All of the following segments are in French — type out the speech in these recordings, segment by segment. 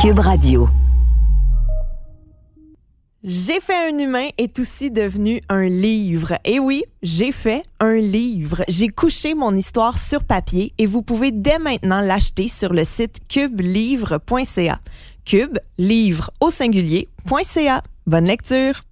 Cube Radio. J'ai fait un humain est aussi devenu un livre. Et oui, j'ai fait un livre. J'ai couché mon histoire sur papier et vous pouvez dès maintenant l'acheter sur le site cubelivre.ca. Cube, livre au singulier.ca. Bonne lecture.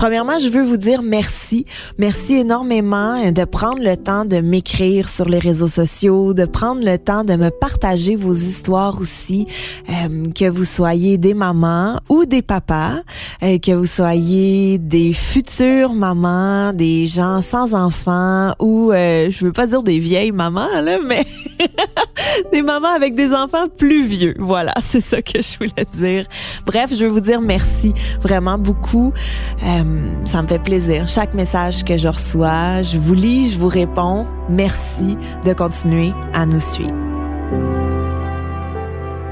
Premièrement, je veux vous dire merci. Merci énormément euh, de prendre le temps de m'écrire sur les réseaux sociaux, de prendre le temps de me partager vos histoires aussi, euh, que vous soyez des mamans ou des papas, euh, que vous soyez des futures mamans, des gens sans enfants ou je veux pas dire des vieilles mamans là, mais des mamans avec des enfants plus vieux. Voilà, c'est ça que je voulais dire. Bref, je veux vous dire merci vraiment beaucoup. Euh, ça me fait plaisir. Chaque message que je reçois, je vous lis, je vous réponds. Merci de continuer à nous suivre.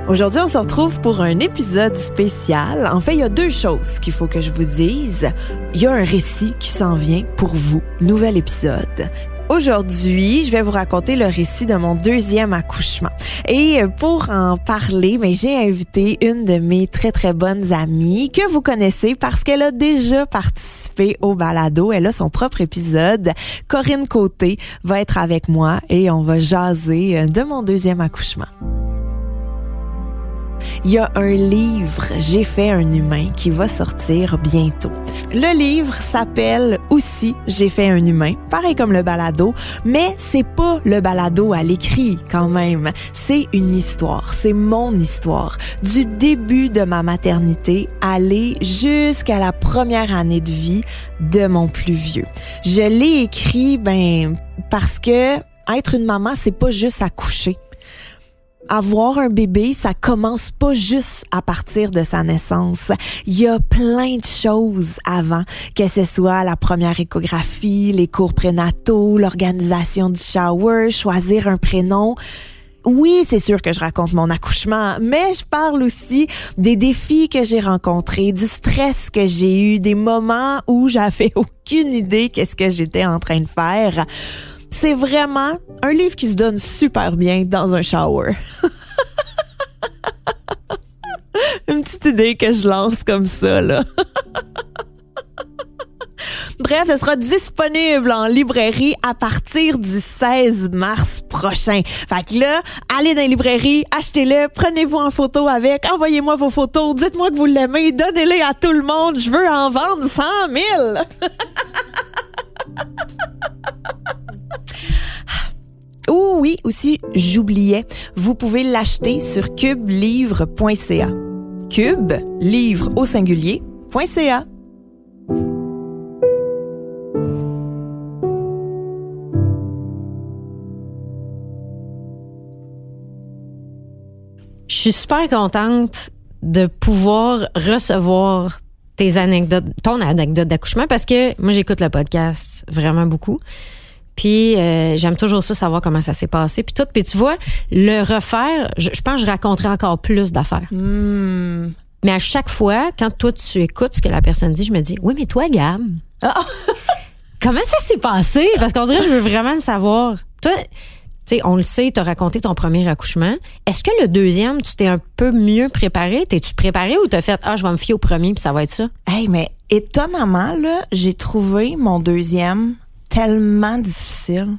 Aujourd'hui, on se retrouve pour un épisode spécial. En fait, il y a deux choses qu'il faut que je vous dise. Il y a un récit qui s'en vient pour vous. Nouvel épisode. Aujourd'hui, je vais vous raconter le récit de mon deuxième accouchement. Et pour en parler, mais ben, j'ai invité une de mes très très bonnes amies que vous connaissez parce qu'elle a déjà participé au balado. Elle a son propre épisode. Corinne Côté va être avec moi et on va jaser de mon deuxième accouchement. Il y a un livre, J'ai fait un humain, qui va sortir bientôt. Le livre s'appelle aussi J'ai fait un humain, pareil comme le balado, mais c'est pas le balado à l'écrit quand même. C'est une histoire, c'est mon histoire. Du début de ma maternité, aller jusqu'à la première année de vie de mon plus vieux. Je l'ai écrit, ben, parce que être une maman, c'est pas juste accoucher avoir un bébé, ça commence pas juste à partir de sa naissance. Il y a plein de choses avant, que ce soit la première échographie, les cours prénataux, l'organisation du shower, choisir un prénom. Oui, c'est sûr que je raconte mon accouchement, mais je parle aussi des défis que j'ai rencontrés, du stress que j'ai eu, des moments où j'avais aucune idée qu'est-ce que j'étais en train de faire. C'est vraiment un livre qui se donne super bien dans un shower. Une petite idée que je lance comme ça, là. Bref, ce sera disponible en librairie à partir du 16 mars prochain. Fait que là, allez dans les librairies, achetez-le, prenez-vous en photo avec, envoyez-moi vos photos, dites-moi que vous l'aimez, donnez-les à tout le monde. Je veux en vendre 100 000. Oh oui, aussi, j'oubliais, vous pouvez l'acheter sur cubelivre.ca. Cube, livre au singulier.ca. Je suis super contente de pouvoir recevoir tes anecdotes, ton anecdote d'accouchement parce que moi j'écoute le podcast vraiment beaucoup. Puis euh, j'aime toujours ça, savoir comment ça s'est passé. Puis tout. Puis tu vois, le refaire, je, pense que je raconterai encore plus d'affaires. Hmm. Mais à chaque fois, quand toi, tu écoutes ce que la personne dit, je me dis, oui, mais toi, Gab, ah! comment ça s'est passé? Parce qu'on dirait, je veux vraiment le savoir. Toi, tu sais, on le sait, tu as raconté ton premier accouchement. Est-ce que le deuxième, tu t'es un peu mieux préparé? T'es-tu préparé ou t'as fait, ah, je vais me fier au premier puis ça va être ça? Hey, mais étonnamment, là, j'ai trouvé mon deuxième tellement difficile,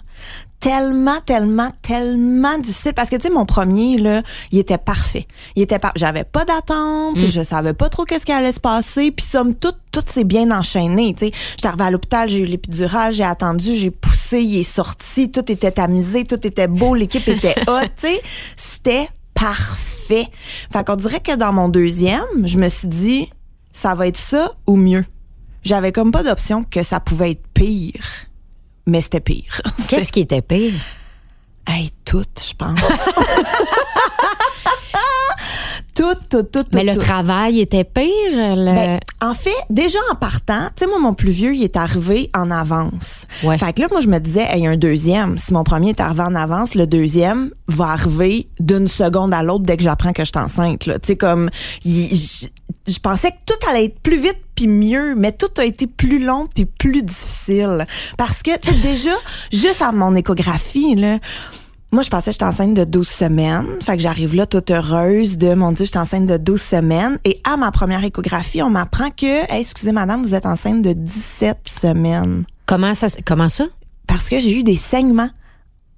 tellement, tellement, tellement difficile parce que tu sais mon premier là, il était parfait. Il était pas, j'avais pas d'attente, Mm. je savais pas trop qu'est-ce qui allait se passer, puis somme toute tout s'est bien enchaîné, tu sais. J'étais arrivée à l'hôpital, j'ai eu l'épidurale, j'ai attendu, j'ai poussé, il est sorti, tout était tamisé, tout était beau, l'équipe était hot, tu sais. C'était parfait. Fait qu'on dirait que dans mon deuxième, je me suis dit ça va être ça ou mieux. J'avais comme pas d'option que ça pouvait être pire. Mais c'était pire. Qu'est-ce qui était pire? Hey, tout, je pense. tout, tout, tout, tout. Mais le tout. travail était pire. Le... Ben, en fait, déjà en partant, tu sais, moi, mon plus vieux, il est arrivé en avance. Ouais. Fait que là, moi, je me disais, il y a un deuxième. Si mon premier est arrivé en avance, le deuxième va arriver d'une seconde à l'autre dès que j'apprends que je suis enceinte. Tu sais, comme, il- je pensais que tout allait être plus vite puis mieux, mais tout a été plus long puis plus difficile. Parce que, tu sais, déjà, juste à mon échographie, là, moi, je pensais que j'étais enceinte de 12 semaines. Fait que j'arrive là toute heureuse de, mon Dieu, j'étais enceinte de 12 semaines. Et à ma première échographie, on m'apprend que, Hey, excusez madame, vous êtes enceinte de 17 semaines. Comment ça? Comment ça? Parce que j'ai eu des saignements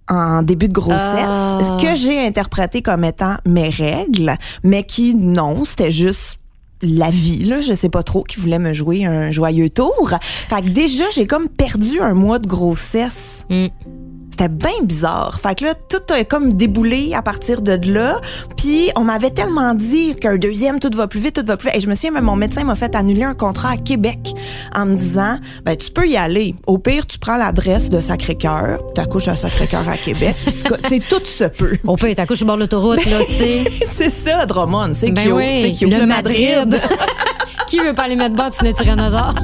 en début de grossesse, Ah. que j'ai interprété comme étant mes règles, mais qui, non, c'était juste la vie, là, je sais pas trop, qui voulait me jouer un joyeux tour. Fait que déjà, j'ai comme perdu un mois de grossesse. Hmm. C'était bien bizarre. Fait que là, tout a comme déboulé à partir de là. Puis on m'avait tellement dit qu'un deuxième, tout va plus vite, tout va plus vite. Et je me souviens, même mon médecin m'a fait annuler un contrat à Québec en me disant, ben tu peux y aller. Au pire, tu prends l'adresse de Sacré-Cœur, t'accouches à Sacré-Cœur à Québec. C'est co- tu sais, tout se peut. On peut être à couche sur le bord de l'autoroute, là, tu sais. c'est ça, Drummond. C'est Ben oui, c'est Le Madrid. Madrid. Qui veut pas aller mettre bas sur le tyrannosaure?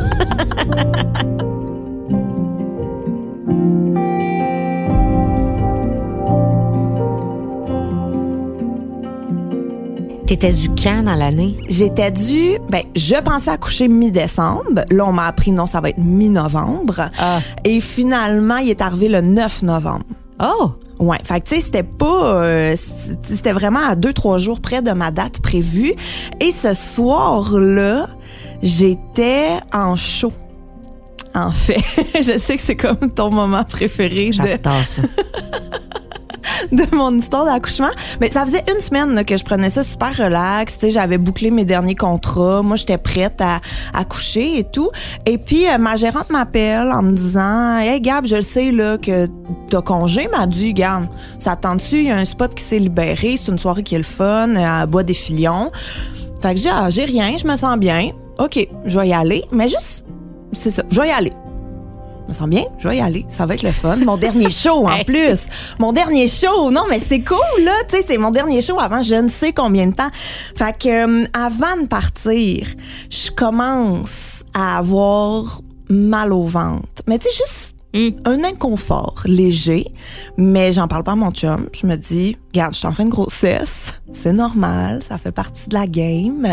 T'étais du camp dans l'année? J'étais due, ben, je pensais accoucher mi-décembre. Là, on m'a appris non, ça va être mi-novembre. Ah. Et finalement, il est arrivé le 9 novembre. Oh! Ouais, fait que tu sais, c'était pas, euh, c'était vraiment à deux trois jours près de ma date prévue. Et ce soir-là, j'étais en show. En fait, je sais que c'est comme ton moment préféré de, J'adore ça. De mon histoire d'accouchement. Mais ça faisait une semaine que je prenais ça super relax. J'avais bouclé mes derniers contrats. Moi, j'étais prête à accoucher et tout. Et puis, euh, ma gérante m'appelle en me disant, Hey Gab, je le sais là que t'as congé. M'a dit, Gab, ça te tente-tu? Il y a un spot qui s'est libéré. C'est une soirée qui est le fun euh, à Bois des Filions. Fait que j'ai, ah, j'ai rien. Je me sens bien. OK, je vais y aller. Mais juste, c'est ça, je vais y aller. Je me sens bien, je vais y aller. Ça va être le fun. Mon dernier show en plus. Mon dernier show. Non, mais c'est cool, là. Tu sais, c'est mon dernier show avant je ne sais combien de temps. Fait que, euh, avant de partir, je commence à avoir mal au ventre. Mais tu sais, juste Hmm. un inconfort léger. Mais j'en parle pas à mon chum. Je me dis, regarde, je suis en fin de grossesse. C'est normal. Ça fait partie de la game.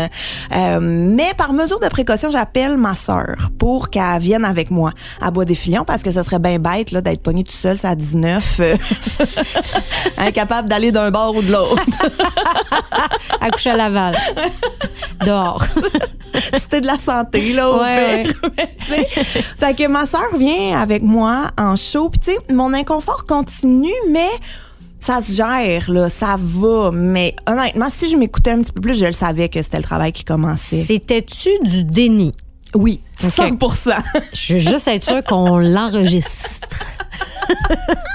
Euh, mais par mesure de précaution, j'appelle ma sœur pour qu'elle vienne avec moi à Bois des Filions parce que ça serait bien bête là d'être pognée tout seul à 19 euh, incapable d'aller d'un bord ou de l'autre. Accoucher à Laval. Dehors. C'était de la santé là au Ouais, pire. Fait que ma sœur vient avec moi en show puis tu sais mon inconfort continue mais ça se gère là, ça va mais honnêtement si je m'écoutais un petit peu plus, je le savais que c'était le travail qui commençait. C'était-tu du déni? Oui, Ok. 100%. Je veux juste être sûre qu'on l'enregistre.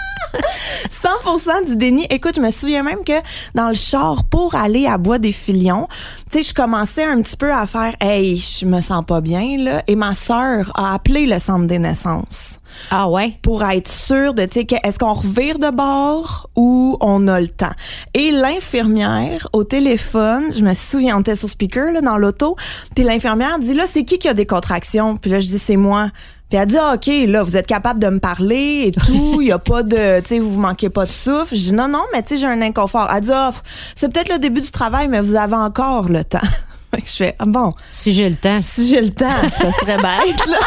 100% du déni. Écoute, je me souviens même que dans le char pour aller à Bois des Filions, tu sais, je commençais un petit peu à faire hey, je me sens pas bien là et ma sœur a appelé le centre des naissances Ah ouais? pour être sûre de tu sais est-ce qu'on revire de bord ou on a le temps? Et l'infirmière au téléphone, je me souviens on était sur speaker là dans l'auto, puis l'infirmière dit là c'est qui qui a des contractions? Puis là je dis c'est moi. Puis elle dit ah, OK, là vous êtes capable de me parler et tout, il y a pas de tu sais vous manquez pas de souffle. Je dis non non, mais tu sais j'ai un inconfort. Elle dit ah, c'est peut-être le début du travail mais vous avez encore le temps. Je fais ah, bon, Si j'ai le temps, si j'ai le temps, ça serait bête là.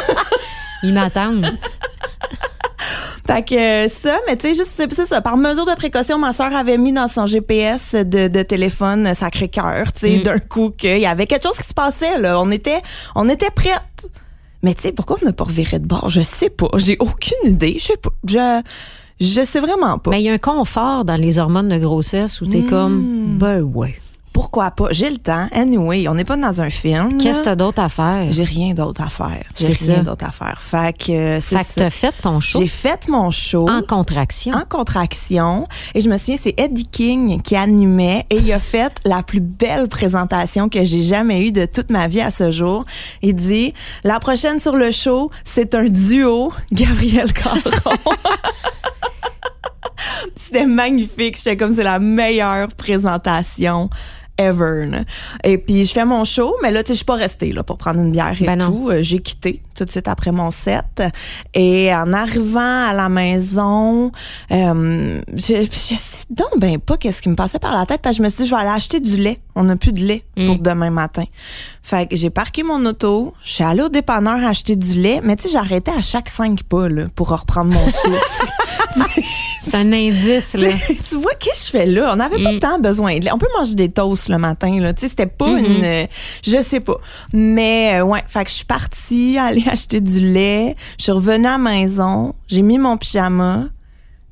ils m'attendent. Fait que euh, ça, mais tu sais, juste, c'est ça. Par mesure de précaution, ma soeur avait mis dans son GPS de, de téléphone Sacré-Cœur, tu sais, Mm. d'un coup qu'il y avait quelque chose qui se passait, là. On était, on était prêtes. Mais tu sais, pourquoi on n'a pas reviré de bord? Je sais pas. J'ai aucune idée. Je sais pas. Je, Je sais vraiment pas. Mais il y a un confort dans les hormones de grossesse où t'es Hmm. comme, ben ouais. Pourquoi pas? J'ai le temps. Anyway, on n'est pas dans un film. Qu'est-ce que t'as d'autre à faire? J'ai rien d'autre à faire. J'ai rien d'autre à faire. Fait que euh, Fait que t'as fait ton show? J'ai fait mon show en contraction. en contraction et je me souviens c'est Eddie King qui animait et il a fait la plus belle présentation que j'ai jamais eue de toute ma vie à ce jour. Il dit la prochaine sur le show, c'est un duo Gabriel Caron. C'était magnifique, j'étais comme c'est la meilleure présentation ever. là. Et puis je fais mon show, mais là tu sais je suis pas restée là pour prendre une bière et Ben tout. Euh, J'ai quitté tout de suite après mon set et en arrivant à la maison, euh, je, je sais donc ben pas qu'est-ce qui me passait par la tête parce que je me suis dit je vais aller acheter du lait. On n'a plus de lait pour demain matin. Fait que j'ai parqué mon auto, je suis allée au dépanneur acheter du lait, mais tu sais j'arrêtais à chaque cinq pas là pour reprendre mon souffle. C'est un indice, là. tu vois, qu'est-ce que je fais là? On n'avait pas tant besoin de lait. On peut manger des toasts le matin, là. Tu sais, c'était pas Mm-hmm. une, euh, je sais pas. Mais, euh, ouais, fait que je suis partie aller acheter du lait. Je suis revenue à la maison. J'ai mis mon pyjama.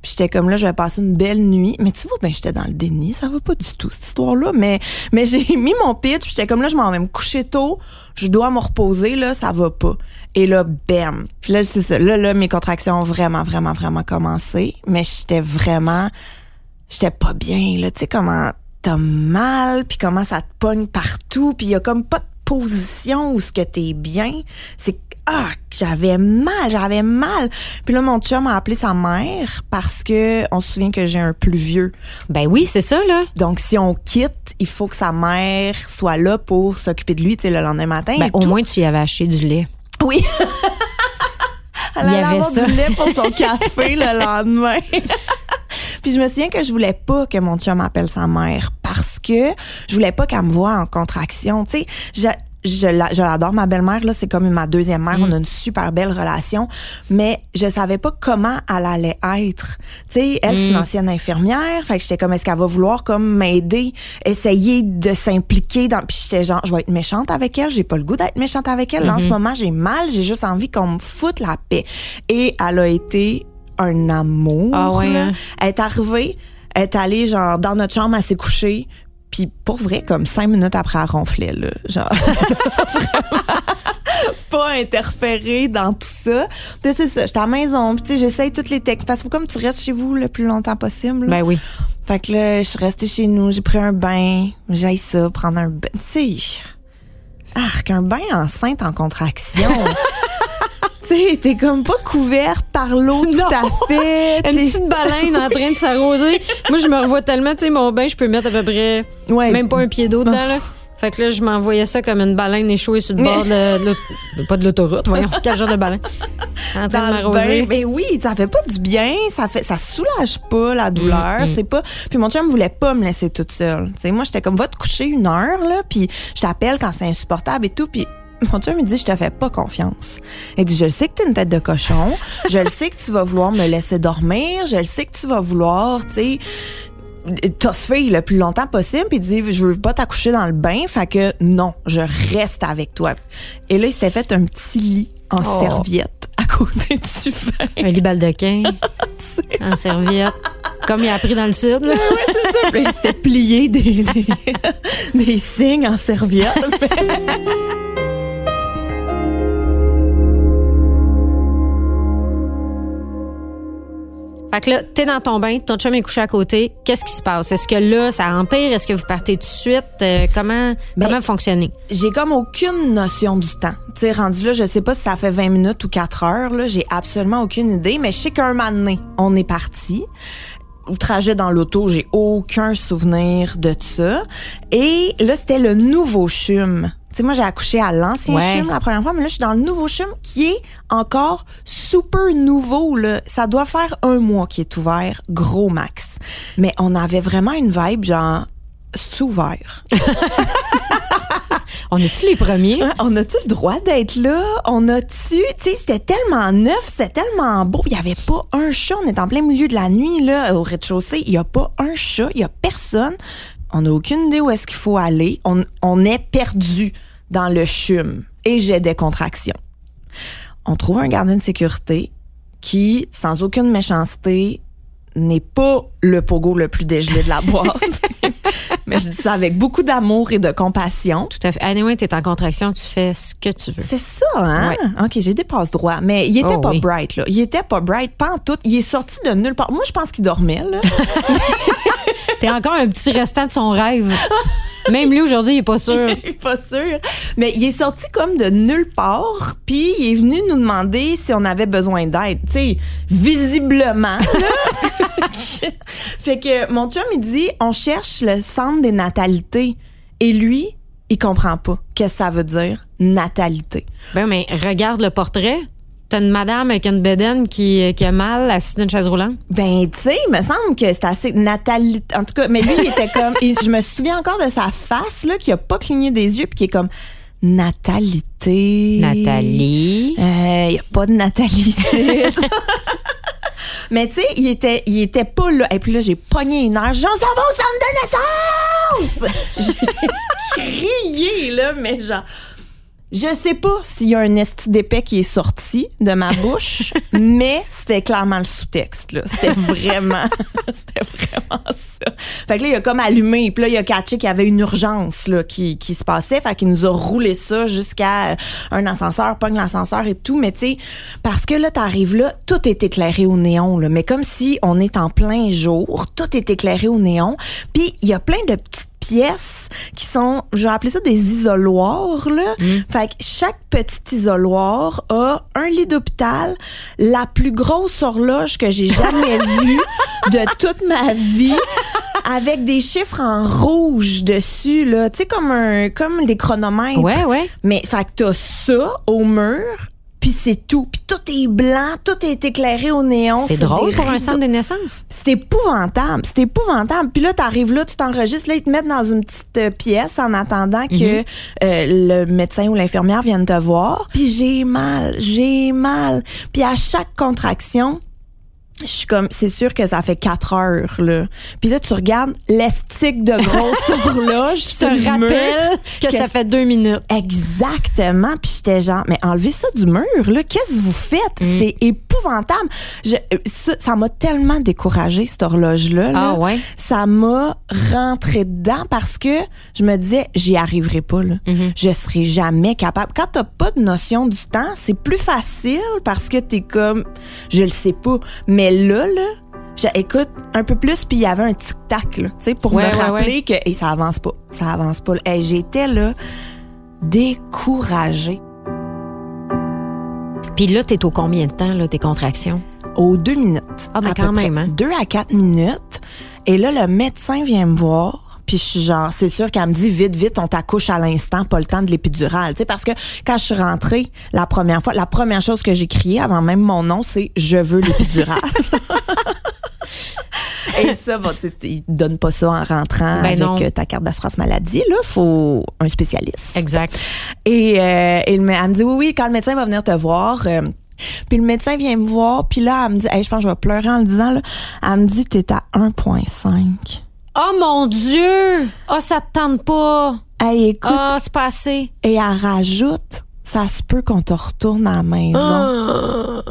Puis j'étais comme là, je vais passer une belle nuit. Mais tu vois, ben j'étais dans le déni. Ça va pas du tout, cette histoire-là. Mais, mais j'ai mis mon pitch. Puis j'étais comme là, je m'en vais me coucher tôt. Je dois me reposer, là. Ça va pas. Et là, bam. Puis là, c'est ça. Là, là, mes contractions ont vraiment, vraiment, vraiment commencé. Mais j'étais vraiment j'étais pas bien là tu sais comment t'as mal puis comment ça te pogne partout puis il y a comme pas de position où ce que t'es bien c'est ah j'avais mal j'avais mal puis là mon chum a appelé sa mère parce que on se souvient que j'ai un plus vieux Ben oui, c'est ça, là. donc si on quitte il faut que sa mère soit là pour s'occuper de lui tu sais le lendemain matin Ben, et au tout. moins, tu y avais acheté du lait. Oui Elle allait avoir du lait pour son café le lendemain. Puis je me souviens que je voulais pas que mon chum appelle sa mère parce que je voulais pas qu'elle me voie en contraction. Tu sais, je, je, la- je l'adore, ma belle-mère, là, c'est comme ma deuxième mère. On a une super belle relation. Mais je savais pas comment elle allait être. Tu sais, elle, c'est une ancienne infirmière. Fait que j'étais comme, est-ce qu'elle va vouloir comme m'aider, essayer de s'impliquer dans, puis j'étais genre, je vais être méchante avec elle. J'ai pas le goût d'être méchante avec elle. Là, En ce moment, j'ai mal. J'ai juste envie qu'on me foute la paix. Et elle a été un amour. Ah ouais, hein? Elle est arrivée, elle est allée genre dans notre chambre, elle s'est couchée. Puis pour vrai, comme cinq minutes après, elle ronflait, là. Genre, pas interférer dans tout ça. Puis c'est ça, j'étais à la maison, puis j'essaye toutes les techniques. Parce que faut comme tu restes chez vous le plus longtemps possible. là. Ben oui. Fait que là, je suis restée chez nous, j'ai pris un bain. J'aille ça, prendre un bain. Tu sais, arc, un bain enceinte en contraction. sais, t'es comme pas couverte par l'eau tout à fait. Une petite baleine en train de s'arroser. Moi, je me revois tellement, tu sais, mon bain, je peux mettre à peu près Ouais. même pas un pied d'eau dedans, là. Fait que là, je m'envoyais ça comme une baleine échouée sur le bord de, de pas de l'autoroute, voyons, quel genre de baleine? En train de m'arroser. bain. Ben oui, ça fait pas du bien, ça fait ça soulage pas la douleur, Mm, c'est pas puis mon chum voulait pas me laisser toute seule. Tu sais moi j'étais comme va te coucher une heure là, puis je t'appelle quand c'est insupportable et tout puis mon chum me dit je te fais pas confiance. Il dit je le sais que t'es une tête de cochon, je le sais que tu vas vouloir me laisser dormir, je le sais que tu vas vouloir, tu sais toffer le plus longtemps possible puis il dit je veux pas t'accoucher dans le bain fait que non je reste avec toi et là il s'était fait un petit lit en Oh. serviette à côté du bain Un lit baldequin, en serviette. Comme il a appris dans le sud, là. Puis il s'était plié des, des, des signes en serviette Fait que là, t'es dans ton bain, ton chum est couché à côté. Qu'est-ce qui se passe? Est-ce que là, ça empire? Est-ce que vous partez tout de suite? Euh, comment, Ben, comment fonctionner? j'ai comme aucune notion du temps. Tu sais, rendu là, je sais pas si ça fait 20 minutes ou 4 heures, là, j'ai absolument aucune idée, mais je sais qu'un moment donné, on est parti. Le trajet dans l'auto, j'ai aucun souvenir de ça. Et là, c'était le nouveau chum. Tu sais, moi, j'ai accouché à l'ancien Ouais. chum la première fois, mais là, je suis dans le nouveau chum qui est encore super nouveau, là. Ça doit faire un mois qu'il est ouvert, gros max. Mais on avait vraiment une vibe, genre, sous-ouvert. On est-tu les premiers? On a-tu le droit d'être là? On a-tu, tu sais, c'était tellement neuf, c'était tellement beau. Il y avait pas un chat. On est en plein milieu de la nuit, là, au rez-de-chaussée. Il y a pas un chat. Il y a personne. On n'a aucune idée où est-ce qu'il faut aller. On, on est perdu dans le chum. Et j'ai des contractions. On trouve un gardien de sécurité qui, sans aucune méchanceté, n'est pas le pogo le plus dégelé de la boîte. Mais je dis ça avec beaucoup d'amour et de compassion. Tout à fait. Anyway, t'es en contraction, tu fais ce que tu veux. C'est ça, hein? OK, j'ai des passes droits. Mais il était Oh, pas oui. bright, là. Il était pas bright, pas en tout. Il est sorti de nulle part. Moi, je pense qu'il dormait, là. T'es encore un petit restant de son rêve. Même lui, aujourd'hui, il est pas sûr. Je suis pas sûre. Mais il est sorti comme de nulle part, puis il est venu nous demander si on avait besoin d'aide. Tu sais, visiblement, fait que mon chum, il dit, on cherche le centre des natalités. Et lui, il comprend pas qu'est-ce que ça veut dire, natalité. Ben, mais regarde le portrait. T'as une madame avec une bédaine qui, qui a mal assise d'une chaise roulante? Ben, tu sais, il me semble que c'est assez natalité. En tout cas, mais lui, il était comme. et je me souviens encore de sa face, là, qui a pas cligné des yeux, puis qui est comme. Natalité. Nathalie. Il n'y a pas de Nathalie. Mais tu sais, il était, il était pas là. Et puis là, j'ai pogné une heure. J'en s'en va au centre de naissance! J'ai crié, là, mais genre. Je sais pas s'il y a un esti d'épais qui est sorti de ma bouche, mais c'était clairement le sous-texte, là. C'était vraiment, c'était vraiment ça. Fait que là, il a comme allumé, puis là, il a catché qu'il y avait une urgence, là, qui, qui se passait. Fait qu'il nous a roulé ça jusqu'à euh, un ascenseur, pogne l'ascenseur et tout. Mais tu sais, parce que là, t'arrives là, tout est éclairé au néon, là. Mais comme si on est en plein jour, tout est éclairé au néon. Puis il y a plein de petites pièces qui sont, je vais appeler ça des isoloirs, là. Fait que chaque petit isoloir a un lit d'hôpital, la plus grosse horloge que j'ai jamais vue de toute ma vie, avec des chiffres en rouge dessus, là. Tu sais, comme un, comme des chronomètres. Ouais, ouais. Mais, fait que t'as ça au mur, puis c'est tout. Puis tout est blanc, tout est éclairé au néon. C'est drôle pour un centre de naissance. C'est épouvantable. C'est épouvantable. Puis là, t'arrives là, tu t'enregistres, là, ils te mettent dans une petite euh, pièce en attendant que euh, le médecin ou l'infirmière vienne te voir. Puis j'ai mal, j'ai mal. Puis à chaque contraction, je suis comme, c'est sûr que ça fait quatre heures, là. Puis là, tu regardes l'estique de grosse horloge Je te rappelle que, que- ça fait deux minutes. Exactement. Puis j'étais genre, mais enlevez ça du mur, là. Qu'est-ce que vous faites? C'est épouvantable. Je, euh, ça m'a tellement découragée, cette horloge-là. là. Ah ouais? Ça m'a rentré dedans parce que je me disais, j'y arriverai pas, là. Je serai jamais capable. Quand t'as pas de notion du temps, c'est plus facile parce que t'es comme, je le sais pas. Mais là, là, j'ai- écoute, un peu plus, puis il y avait un tic-tac, là, tu sais, pour Ouais, me ouais, rappeler que, et ça avance pas, ça avance pas. Et j'étais là, découragée. Puis là, t'es au combien de temps, là, tes contractions? aux deux minutes. Ah, ben quand même, hein. Deux à quatre minutes. Et là, le médecin vient me voir. Puis je suis genre, c'est sûr qu'elle me dit vite, vite, on t'accouche à l'instant, pas le temps de l'épidurale. Tu sais, parce que quand je suis rentrée la première fois, la première chose que j'ai crié avant même mon nom, c'est je veux l'épidurale. Et ça, bon, tu sais, ils te donnent pas ça en rentrant Ben avec non. euh, ta carte d'assurance maladie. Là, faut un spécialiste. Exact. Et, euh, elle me dit oui, oui, quand le médecin va venir te voir. euh, puis le médecin vient me voir, puis là, elle me dit, hey, je pense que je vais pleurer en le disant, là. Elle me dit, t'es à 1,5. Oh mon Dieu! Oh, ça te tente pas! Hey, écoute, Ah, c'est pas assez. et elle rajoute, ça se peut qu'on te retourne à la maison.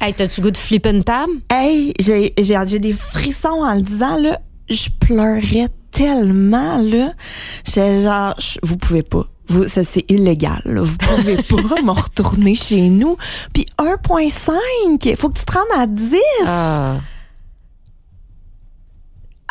Hey, t'as-tu goût de flipper une table? Hey, j'ai, j'ai, des frissons en le disant, là. Je pleurais tellement, là. J'étais genre, je- vous pouvez pas. Vous, ça, c'est illégal. là. Vous pouvez pas me retourner chez nous. Puis 1,5. Faut que tu te rendes à 10. Ah.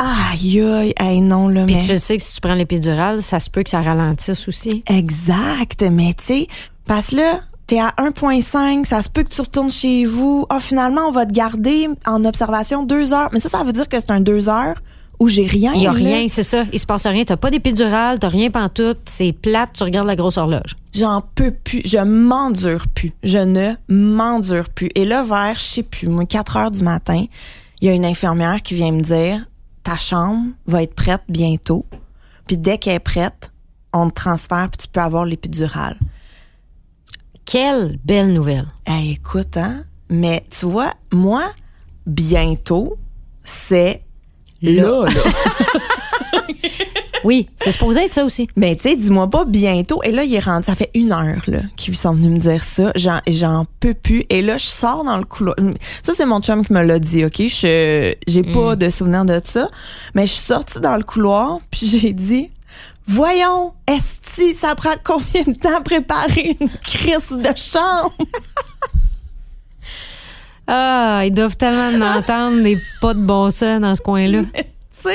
Aïe, aïe, hey, non, là, Puis mais. tu sais que si tu prends l'épidurale, ça se peut que ça ralentisse aussi. Exact, mais tu sais, parce que là, t'es à 1,5, ça se peut que tu retournes chez vous. Ah, finalement, on va te garder en observation deux heures. Mais ça, ça veut dire que c'est un deux heures où j'ai rien. Il y a là. rien, c'est ça. Il se passe rien. T'as pas d'épidurale, t'as rien pantoute. C'est plate, tu regardes la grosse horloge. J'en peux plus. Je m'endure plus. Je ne m'endure plus. Et là, vers, je sais plus, moi, 4 heures du matin, il y a une infirmière qui vient me dire, ta chambre va être prête bientôt. Puis dès qu'elle est prête, on te transfère puis tu peux avoir l'épidurale. Quelle belle nouvelle. Hey, écoute, hein? Mais tu vois, moi, bientôt, c'est là, là. Oui, c'est supposé être ça aussi. Mais tu sais, dis-moi pas bientôt. Et là, il est rendu, ça fait une heure là qu'ils sont venus me dire ça. J'en, j'en peux plus. Et là, je sors dans le couloir. Ça, c'est mon chum qui me l'a dit, ok? Je, j'ai pas de souvenir de ça. Mais je suis sortie dans le couloir, puis j'ai dit, voyons, est-ce ça prend combien de temps à préparer une crise de chambre? Ah, ils doivent tellement entendre des pas de bon sens dans ce coin-là. tu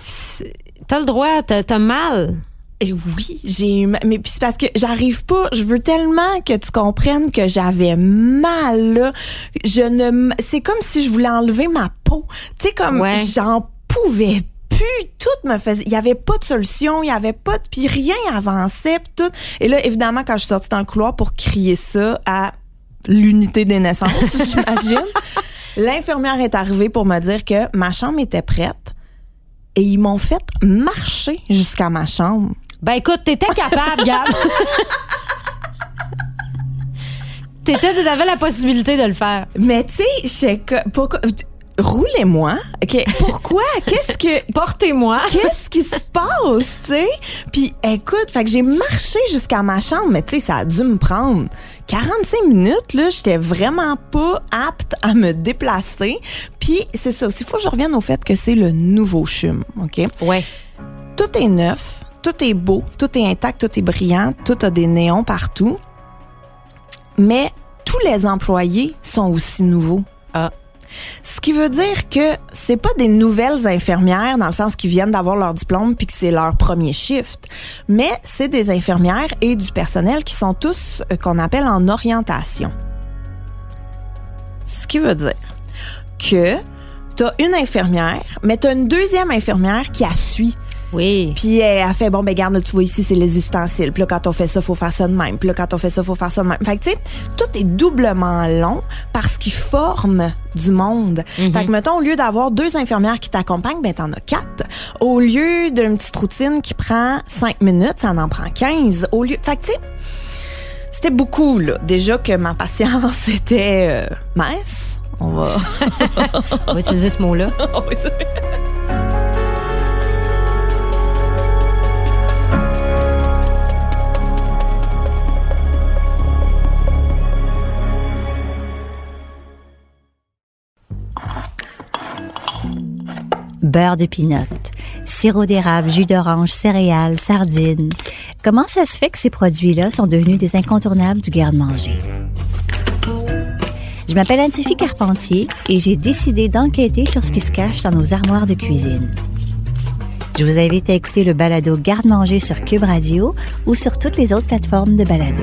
sais. T'as le droit, t'as, mal. Et oui, j'ai eu ma- mais puis c'est parce que j'arrive pas, je veux tellement que tu comprennes que j'avais mal là. Je ne c'est comme si je voulais enlever ma peau. Tu sais comme Ouais. j'en pouvais plus, tout me faisait il y avait pas de solution, il y avait pas de puis rien avançait puis tout. Et là évidemment quand je suis sortie dans le couloir pour crier ça à l'unité des naissances, j'imagine, l'infirmière est arrivée pour me dire que ma chambre était prête. Et ils m'ont fait marcher jusqu'à ma chambre. Ben écoute, t'étais capable, Gab. T'étais, t'avais la possibilité de le faire. Mais tu sais, j'étais que- pourquoi- roulez-moi. OK, pourquoi? Qu'est-ce que Portez-moi. qu'est-ce qui se passe, tu sais? Puis écoute, fait que j'ai marché jusqu'à ma chambre, mais tu sais, ça a dû me prendre 45 minutes là, j'étais vraiment pas apte à me déplacer. Puis c'est ça aussi, faut que je revienne au fait que c'est le nouveau chum, OK? Ouais. tout est neuf, tout est beau, tout est intact, tout est brillant, tout a des néons partout. Mais tous les employés sont aussi nouveaux. Ah. Ce qui veut dire que c'est pas des nouvelles infirmières dans le sens qu'ils viennent d'avoir leur diplôme puis que c'est leur premier shift, mais c'est des infirmières et du personnel qui sont tous euh, qu'on appelle en orientation. Ce qui veut dire que t'as une infirmière, mais t'as une deuxième infirmière qui a suit. Oui. Puis elle a fait bon ben garde tu vois ici c'est les ustensiles. Puis là quand on fait ça faut faire ça de même. Puis là quand on fait ça faut faire ça de même. Fait que tu sais tout est doublement long parce qu'ils forment du monde. Fait que mettons au lieu d'avoir deux infirmières qui t'accompagnent ben t'en as quatre. Au lieu d'une petite routine qui prend cinq minutes ça en prend 15. Au lieu fait que tu sais c'était beaucoup là. Déjà que ma patience était euh, mince. On va On va utiliser ce mot-là. beurre de pinot, sirop d'érable, jus d'orange, céréales, sardines. Comment ça se fait que ces produits-là sont devenus des incontournables du garde-manger? Je m'appelle Anne-Sophie Carpentier et j'ai décidé d'enquêter sur ce qui se cache dans nos armoires de cuisine. Je vous invite à écouter le balado Garde-manger sur Cube Radio ou sur toutes les autres plateformes de balado.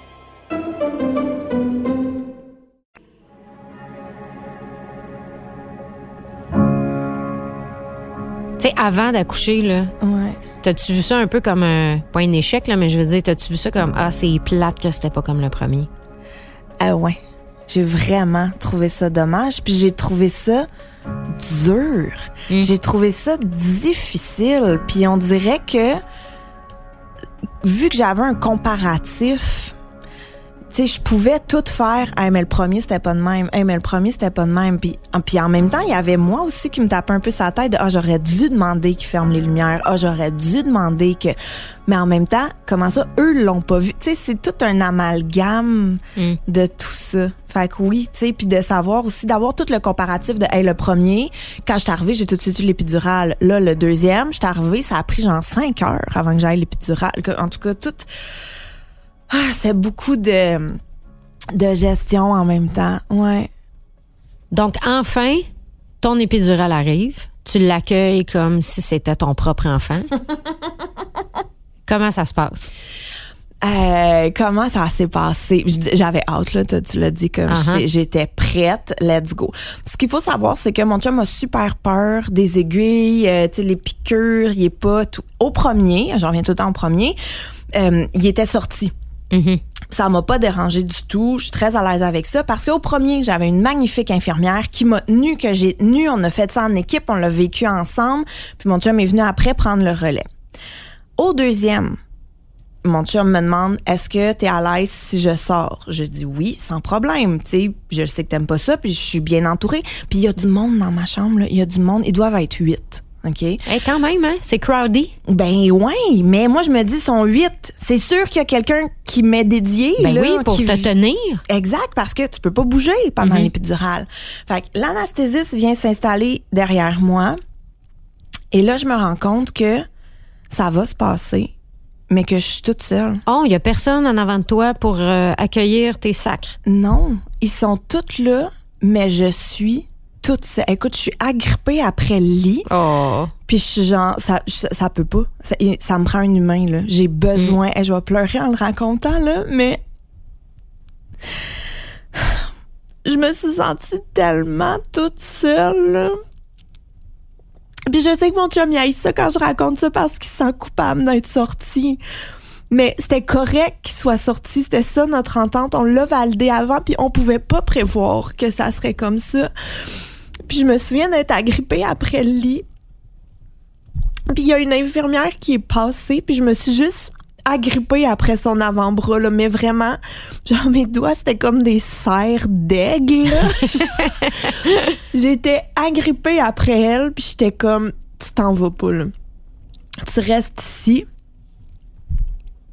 Tu sais, avant d'accoucher, là, ouais. t'as-tu vu ça un peu comme un. Pas un échec, là, mais je veux dire, t'as-tu vu ça comme Ah, c'est plate que c'était pas comme le premier? Ah ouais. J'ai vraiment trouvé ça dommage. Puis j'ai trouvé ça dur. Mm. J'ai trouvé ça difficile. Puis on dirait que vu que j'avais un comparatif, tu sais, je pouvais tout faire. Ah, mais le premier, c'était pas de même. Ah, mais le premier, c'était pas de même. Puis, ah, puis en même temps, il y avait moi aussi qui me tapait un peu sa tête. de, Ah, j'aurais dû demander qu'ils ferment les lumières. Ah, j'aurais dû demander que... Mais en même temps, comment ça, eux l'ont pas vu. Tu sais, c'est tout un amalgame Mm. de tout ça. Fait que oui, tu sais, puis de savoir aussi, d'avoir tout le comparatif de, hey, le premier, quand je suis arrivée, j'ai tout de suite eu l'épidurale. Là, le deuxième, je suis arrivée, ça a pris genre cinq heures avant que j'aille l'épidurale. En tout cas, tout, ah, c'est beaucoup de, de gestion en même temps. Ouais. Donc, enfin, ton épidural arrive. Tu l'accueilles comme si c'était ton propre enfant. Comment ça se passe? Euh, comment ça s'est passé? J'avais hâte, là, tu l'as dit, comme Uh-huh. j'étais prête, let's go. Ce qu'il faut savoir, c'est que mon chum a super peur des aiguilles, euh, tu sais, les piqûres, il est pas tout... Au premier, j'en reviens tout le temps au premier, euh, il était sorti. Mhm. Ça m'a pas dérangé du tout. Je suis très à l'aise avec ça parce qu'au premier, j'avais une magnifique infirmière qui m'a tenu, que j'ai tenu. On a fait ça en équipe, on l'a vécu ensemble. Puis mon chum est venu après prendre le relais. Au deuxième, mon chum me demande est-ce que tu es à l'aise si je sors? Je dis oui, sans problème. Tu je sais que t'aimes pas ça, puis je suis bien entourée. Puis il y a du monde dans ma chambre. Il y a du monde. Ils doivent être huit. OK? Eh, quand même, hein? C'est crowdy. Ben ouais, mais moi je me dis ils sont huit. C'est sûr qu'il y a quelqu'un qui m'est dédié Ben là, oui, pour qui te tenir. Exact, parce que tu peux pas bouger pendant Mhm. l'épidurale. Fait que l'anesthésiste vient s'installer derrière moi. Et là, je me rends compte que ça va se passer, mais que je suis toute seule. Oh, il y a personne en avant de toi pour euh, accueillir tes sacres. Non, ils sont toutes là, mais je suis toute seule. Écoute, je suis agrippée après le lit, Oh. puis je suis genre, ça, je- ça peut pas. Ça, ça me prend un humain, là. J'ai besoin, Mm. et je vais pleurer en le racontant, là, mais je me suis sentie tellement toute seule, là. Puis je sais que mon chum, il haït ça quand je raconte ça parce qu'il se sent coupable d'être sorti. Mais c'était correct qu'il soit sorti, c'était ça notre entente. On l'a validé avant, puis on pouvait pas prévoir que ça serait comme ça. Puis je me souviens d'être agrippée après le lit. Puis il y a une infirmière qui est passée, puis je me suis juste agrippée après son avant-bras, là, mais vraiment, genre mes doigts, c'était comme des serres d'aigle. J'étais agrippée après elle, puis j'étais comme, tu t'en vas pas, là. Tu restes ici.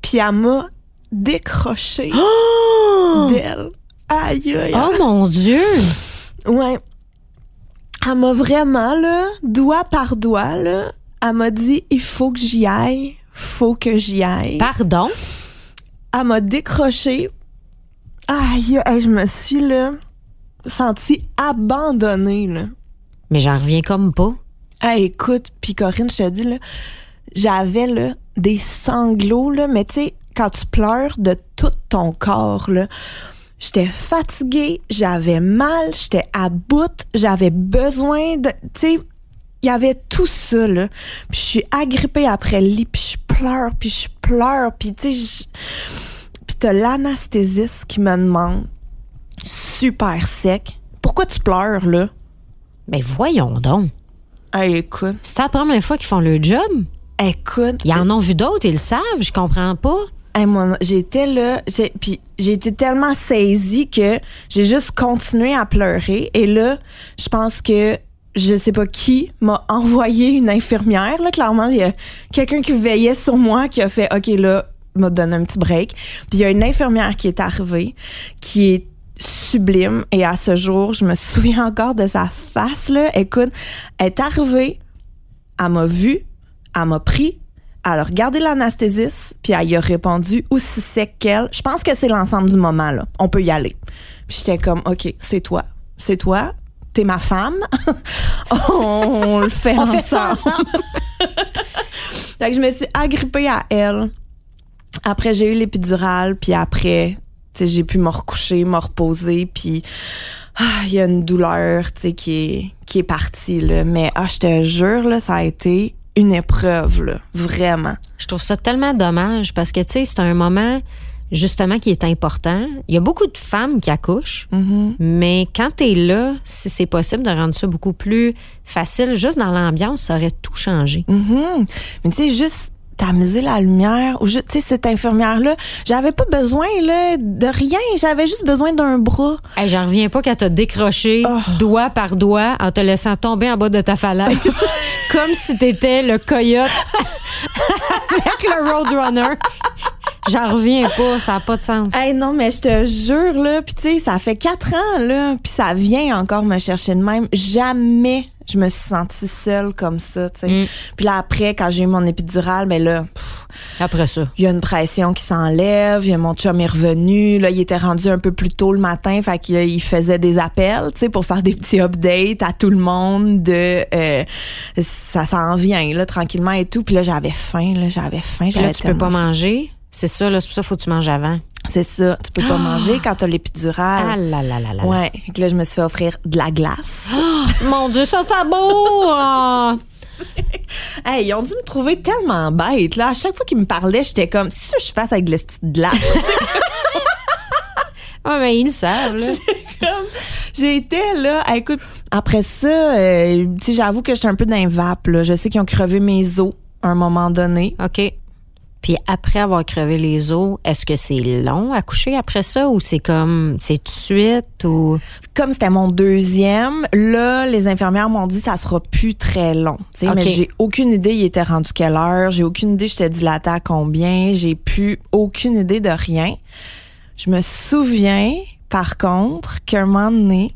Puis elle m'a décroché d'elle. Aïe, aïe, aïe. Oh mon Dieu! Ouais. Elle m'a vraiment, là, doigt par doigt, là, elle m'a dit, il faut que j'y aille, faut que j'y aille. Pardon? Elle m'a décroché. Aïe, je me suis, là, sentie abandonnée, là. Mais j'en reviens comme pas. Ah, écoute, puis Corinne, je te dis, là, j'avais, là, des sanglots, là, mais tu sais, quand tu pleures de tout ton corps, là, j'étais fatiguée, j'avais mal, j'étais à bout, j'avais besoin de, tu sais, il y avait tout ça, là. Puis je suis agrippée après le lit, puis je pleure, puis je pleure, puis tu sais, puis t'as l'anesthésiste qui me demande, super sec, pourquoi tu pleures, là? Ben voyons donc. Hey, écoute, C'est la première fois qu'ils font le job? écoute, Ils en ont vu d'autres, ils le savent, je comprends pas. J'étais là, puis j'ai été tellement saisie que j'ai juste continué à pleurer. Et là, je pense que je sais pas qui m'a envoyé une infirmière. Là, clairement, il y a quelqu'un qui veillait sur moi qui a fait, ok, là, m'a donné un petit break. Puis il y a une infirmière qui est arrivée, qui est sublime. Et à ce jour, je me souviens encore de sa face. Là, écoute, elle est arrivée, elle m'a vu, elle m'a pris, elle a regardé l'anesthésiste, puis elle y a répondu aussi sec qu'elle. Je pense que c'est l'ensemble du moment, là. On peut y aller. Puis j'étais comme, OK, c'est toi. C'est toi. T'es ma femme. On le fait On ensemble. fait ça ensemble. Fait que je me suis agrippée à elle. Après, j'ai eu l'épidurale, puis après, tu sais, j'ai pu me recoucher, me reposer, puis ah, il y a une douleur, tu sais, qui est, qui est partie, là. Mais ah, je te jure, là, ça a été une épreuve, là. Vraiment. Je trouve ça tellement dommage parce que, tu sais, c'est un moment justement qui est important. Il y a beaucoup de femmes qui accouchent, mais quand tu es là, si c'est possible de rendre ça beaucoup plus facile, juste dans l'ambiance, ça aurait tout changé. Mhm. Mais tu sais, juste tamiser la lumière, ou tu sais, cette infirmière-là, j'avais pas besoin, là, de rien. J'avais juste besoin d'un bras. Hey, J'en reviens pas qu'elle t'a décroché Oh. doigt par doigt en te laissant tomber en bas de ta falaise. comme si t'étais le coyote avec le Roadrunner. J'en reviens pas, ça n'a pas de sens. Hey, non, mais je te jure, là, puis tu sais, ça fait quatre ans, là, puis ça vient encore me chercher de même. Jamais je me suis sentie seule comme ça, tu sais. Mm. Puis là, après, quand j'ai eu mon épidural, ben là, pff, Après ça. il y a une pression qui s'enlève, il y a mon chum est revenu, là, il était rendu un peu plus tôt le matin, fait qu'il il faisait des appels, tu sais, pour faire des petits updates à tout le monde de euh, ça s'en vient, là, tranquillement et tout. Puis là, j'avais faim, là, j'avais faim, j'avais tu peux pas manger. C'est ça, là. C'est pour ça qu'il faut que tu manges avant. C'est ça. Tu peux pas manger quand t'as l'épidural. Ah là là là là. Ouais. Que là, je me suis fait offrir de la glace. Mon Dieu, ça, ça beau! ah. Hey, ils ont dû me trouver tellement bête. Là. À chaque fois qu'ils me parlaient, j'étais comme, si je fasse avec de la petite glace. Ah, mais ils le savent, là. J'ai été là, ah, écoute, après ça, euh, j'avoue que j'étais un peu dans les vapes, là. Je sais qu'ils ont crevé mes os à un moment donné. OK. Puis après avoir crevé les os, est-ce que c'est long à coucher après ça ou c'est comme, c'est tout de suite ou? Comme c'était mon deuxième, là, les infirmières m'ont dit ça sera plus très long. Mais j'ai aucune idée, il était rendu quelle heure. J'ai aucune idée, j'étais dilatée à combien. J'ai plus aucune idée de rien. Je me souviens, par contre, qu'un moment donné,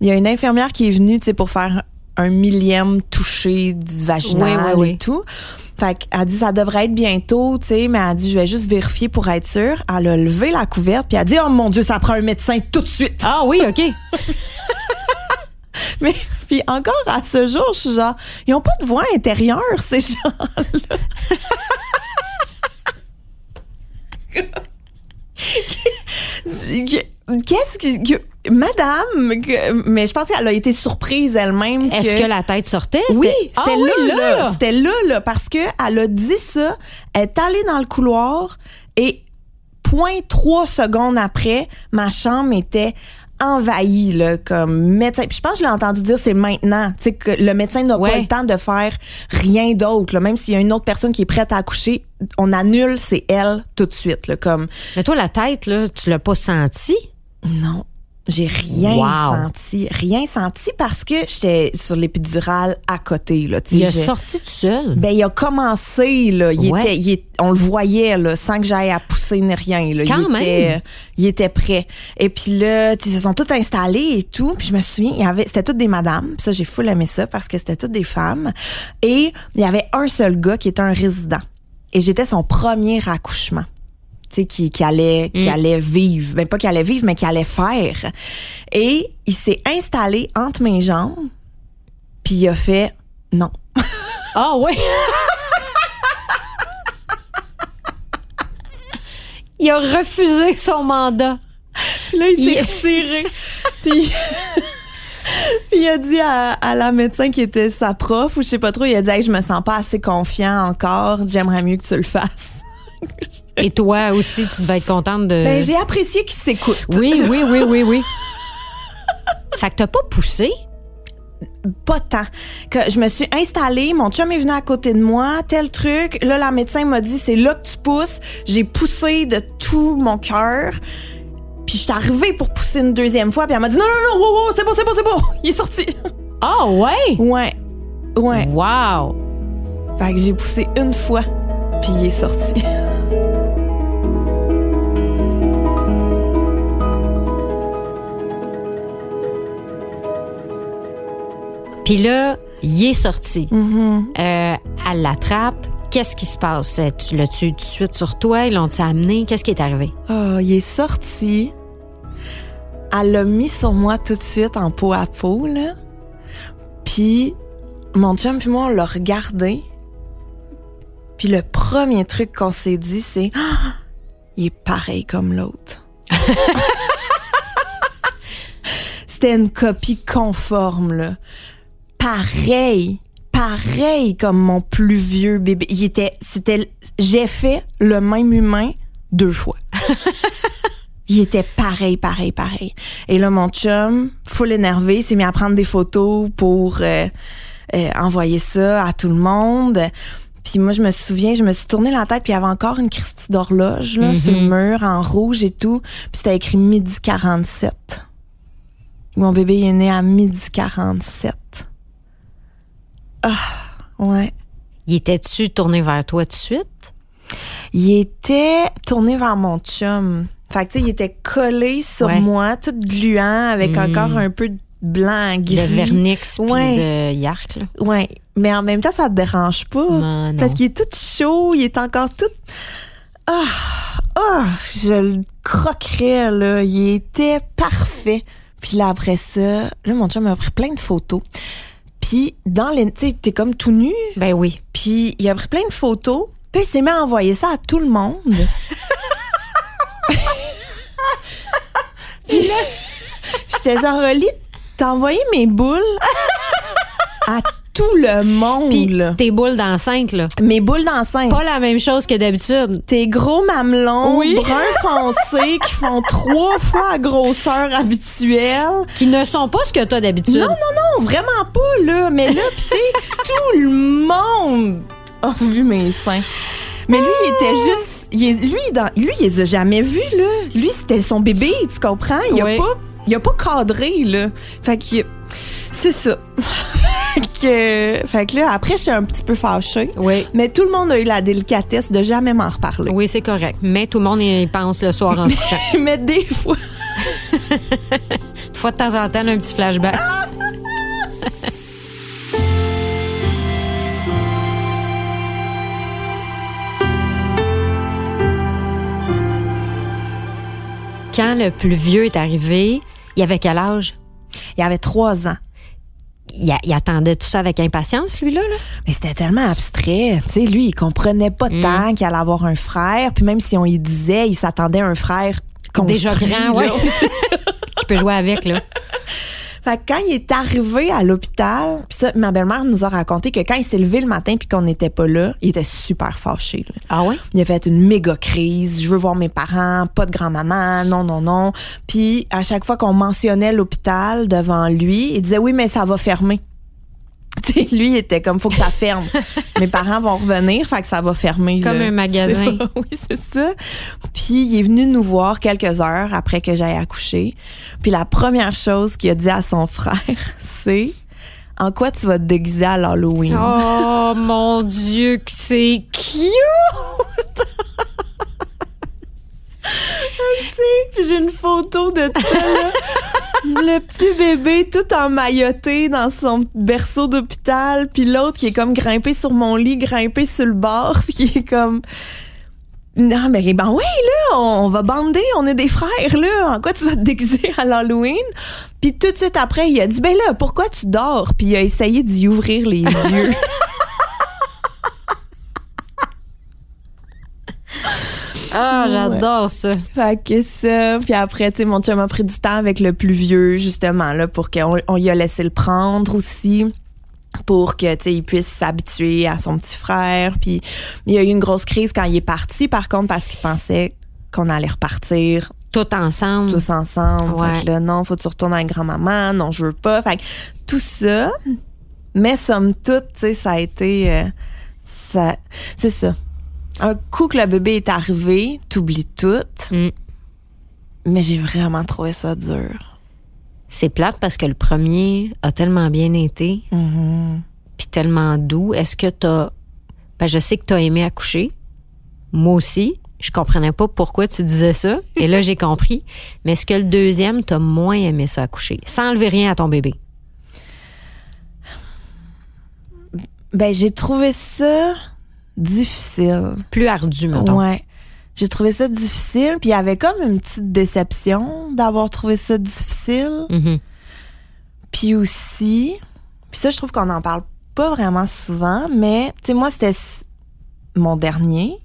il y a une infirmière qui est venue, tu sais, pour faire un millième toucher du vaginal Oui, oui, oui. et tout. Fait qu'elle dit ça devrait être bientôt, tu sais, mais elle dit je vais juste vérifier pour être sûre. Elle a levé la couverte puis elle a dit oh mon dieu, ça prend un médecin tout de suite. Ah oui, OK. Mais puis encore à ce jour, je suis genre ils ont pas de voix intérieure ces gens-là. Qu'est-ce que, que- Madame, que- mais je pense qu'elle a été surprise elle-même. Est-ce que la tête sortait? Oui, C'était- Ah oui, là, là. C'était là, là, parce que elle a dit ça, elle est allée dans le couloir et point trois secondes après, ma chambre était envahie, là, comme médecin. Puis je pense que je l'ai entendu dire, c'est maintenant. Tu sais, que le médecin n'a Ouais. pas le temps de faire rien d'autre, là. Même s'il y a une autre personne qui est prête à accoucher, on annule, c'est elle tout de suite, là, comme, Mais toi, la tête, là, tu l'as pas senti? Non. J'ai rien Wow. senti. Rien senti parce que j'étais sur l'épidurale à côté, là. Tu sais, Il a sorti tout seul? Ben, il a commencé, là. Il Ouais. était, il est- on le voyait, là, sans que j'aille à pousser ni rien, là. Quand il même. Était, il était prêt. Et puis là, ils se sont tous installés et tout. Puis je me souviens, il y avait, c'était toutes des madames. Puis ça, j'ai full aimé ça parce que c'était toutes des femmes. Et il y avait un seul gars qui était un résident. Et j'étais son premier accouchement. Qui, qui allait, qui Mm. allait vivre. Ben, pas qui allait vivre, mais qui allait faire. Et il s'est installé entre mes jambes. Puis il a fait, non. Ah oui! Il a refusé son mandat. Puis là, il s'est retiré. Puis puis il a dit à, à la médecin qui était sa prof, ou je sais pas trop, il a dit hey, je me sens pas assez confiant encore, j'aimerais mieux que tu le fasses. Et toi aussi, tu devais être contente de. Ben, j'ai apprécié qu'il s'écoute. oui, oui, oui, oui, oui. Fait que t'as pas poussé? Pas tant. Que je me suis installée, mon chum est venu à côté de moi, tel truc. Là, la médecin m'a dit c'est là que tu pousses. J'ai poussé de tout mon cœur. Puis je suis arrivée pour pousser une deuxième fois, puis elle m'a dit non, non, non, wow, wow, c'est bon, c'est bon, c'est bon. Il est sorti. Ah ouais? Ouais. Ouais. Wow! Fait que j'ai poussé une fois, puis il est sorti. Puis là, il est sorti. Mm-hmm. Euh, elle l'attrape. Qu'est-ce qui se passe? Euh, Tu l'as-tu tout de suite sur toi? Ils l'ont-tu amené? Qu'est-ce qui est arrivé? Oh, il est sorti. Elle l'a mis sur moi tout de suite en peau à peau, là. Puis, mon chum puis moi, on l'a regardé. Puis le premier truc qu'on s'est dit, c'est il est pareil comme l'autre. C'était une copie conforme, là. Pareil. Pareil comme mon plus vieux bébé. Il était, c'était, j'ai fait le même humain deux fois. Il était pareil, pareil, pareil. Et là, mon chum, full énervé, s'est mis à prendre des photos pour euh, euh, envoyer ça à tout le monde. Puis moi, je me souviens, je me suis tourné la tête, puis il y avait encore une Christie d'horloge là, sur le mur, en rouge et tout. Puis c'était écrit midi 47. Mon bébé il est né à midi 47. Ah, ouais. Il était-tu tourné vers toi tout de suite? Il était tourné vers mon chum. Fait que, tu sais, il était collé sur Ouais. moi, tout gluant, avec Mm. encore un peu de blanc, gris. De vernix Ouais. de yark, là. Ouais. Mais en même temps, ça te dérange pas. Non, non. Parce qu'il est tout chaud, il est encore tout. Ah! Ah! Je le croquerais, là. Il était parfait. Puis là, après ça, là, mon chum m'a pris plein de photos. Puis, dans les. Tu sais, t'es comme tout nu. Ben oui. Puis il a pris plein de photos Puis il s'est mis à envoyer ça à tout le monde. Puis là, j'étais genre, Oli, t'as envoyé mes boules à tout le monde. Tes boules d'enceinte, là. Mes boules d'enceinte. Pas la même chose que d'habitude. Tes gros mamelons Oui. bruns foncés qui font trois fois la grosseur habituelle. Qui ne sont pas ce que t'as d'habitude. Non, non, non, vraiment pas, là. Mais là, pis tu sais, tout le monde a vu mes seins. Mais lui, il était juste. il est- lui, dans, lui, il les a jamais vus, là. Lui, c'était son bébé, tu comprends? Il a Oui. pas. Il a pas cadré, là. Fait que. C'est ça. que, fait que là, après, je suis un petit peu fâchée. Oui. Mais tout le monde a eu la délicatesse de jamais m'en reparler. Oui, c'est correct. Mais tout le monde y pense le soir en se couchant. Mais des fois. Une fois de temps en temps, un petit flashback. Quand le plus vieux est arrivé, il avait quel âge? Il avait trois ans. Il, a- il attendait tout ça avec impatience, lui-là? Là? Mais c'était tellement abstrait. Tu sais, lui, il comprenait pas Mm. tant qu'il allait avoir un frère. Puis même si on y disait, il s'attendait à un frère construit, Déjà grand, là. Qui peut jouer avec, là. Fait que quand il est arrivé à l'hôpital, puis ça, ma belle-mère nous a raconté que quand il s'est levé le matin puis qu'on n'était pas là, il était super fâché. là. Ah ouais? Il a fait une méga crise. Je veux voir mes parents, pas de grand-maman, non, non, non. Puis à chaque fois qu'on mentionnait l'hôpital devant lui, il disait oui, mais ça va fermer. Lui, il était comme faut que ça ferme. mes parents vont revenir, fait que ça va fermer. Comme là. un magasin. Oui, c'est ça. Puis il est venu nous voir quelques heures après que j'aille accoucher. Puis la première chose qu'il a dit à son frère, c'est en quoi tu vas te déguiser à l'Halloween. Oh mon Dieu, que c'est cute! J'ai une photo de ça, là. Le petit bébé tout emmailloté dans son berceau d'hôpital, puis l'autre qui est comme grimpé sur mon lit, grimpé sur le bord, puis qui est comme... Non, mais ben oui, là, on va bander, on est des frères, là. En quoi tu vas te déguiser à l'Halloween? Puis tout de suite après, il a dit, ben là, pourquoi tu dors? Puis il a essayé d'y ouvrir les yeux. Ah, j'adore ça. Fait que ça, puis après, tu sais, mon chum a pris du temps avec le plus vieux, justement, là, pour qu'on on y a laissé le prendre aussi pour que tu il puisse s'habituer à son petit frère puis il y a eu une grosse crise quand il est parti par contre parce qu'il pensait qu'on allait repartir Tout ensemble. tous ensemble Ouais. fait que là non faut que tu retournes avec grand-maman non je veux pas fait que tout ça mais somme toute tu sais ça a été euh, ça c'est ça un coup que le bébé est arrivé t'oublies tout Mm. mais j'ai vraiment trouvé ça dur C'est plate parce que le premier a tellement bien été, Mhm. puis tellement doux. Est-ce que t'as. Ben, je sais que t'as aimé accoucher. Moi aussi. Je comprenais pas pourquoi tu disais ça. Et là, j'ai compris. Mais est-ce que le deuxième, t'as moins aimé ça accoucher? Sans enlever rien à ton bébé. ben j'ai trouvé ça difficile Plus ardu, mettons. Ouais. J'ai trouvé ça difficile, puis il y avait comme une petite déception d'avoir trouvé ça difficile. Mhm. Puis aussi, puis ça je trouve qu'on n'en parle pas vraiment souvent, mais tu sais moi c'était mon dernier,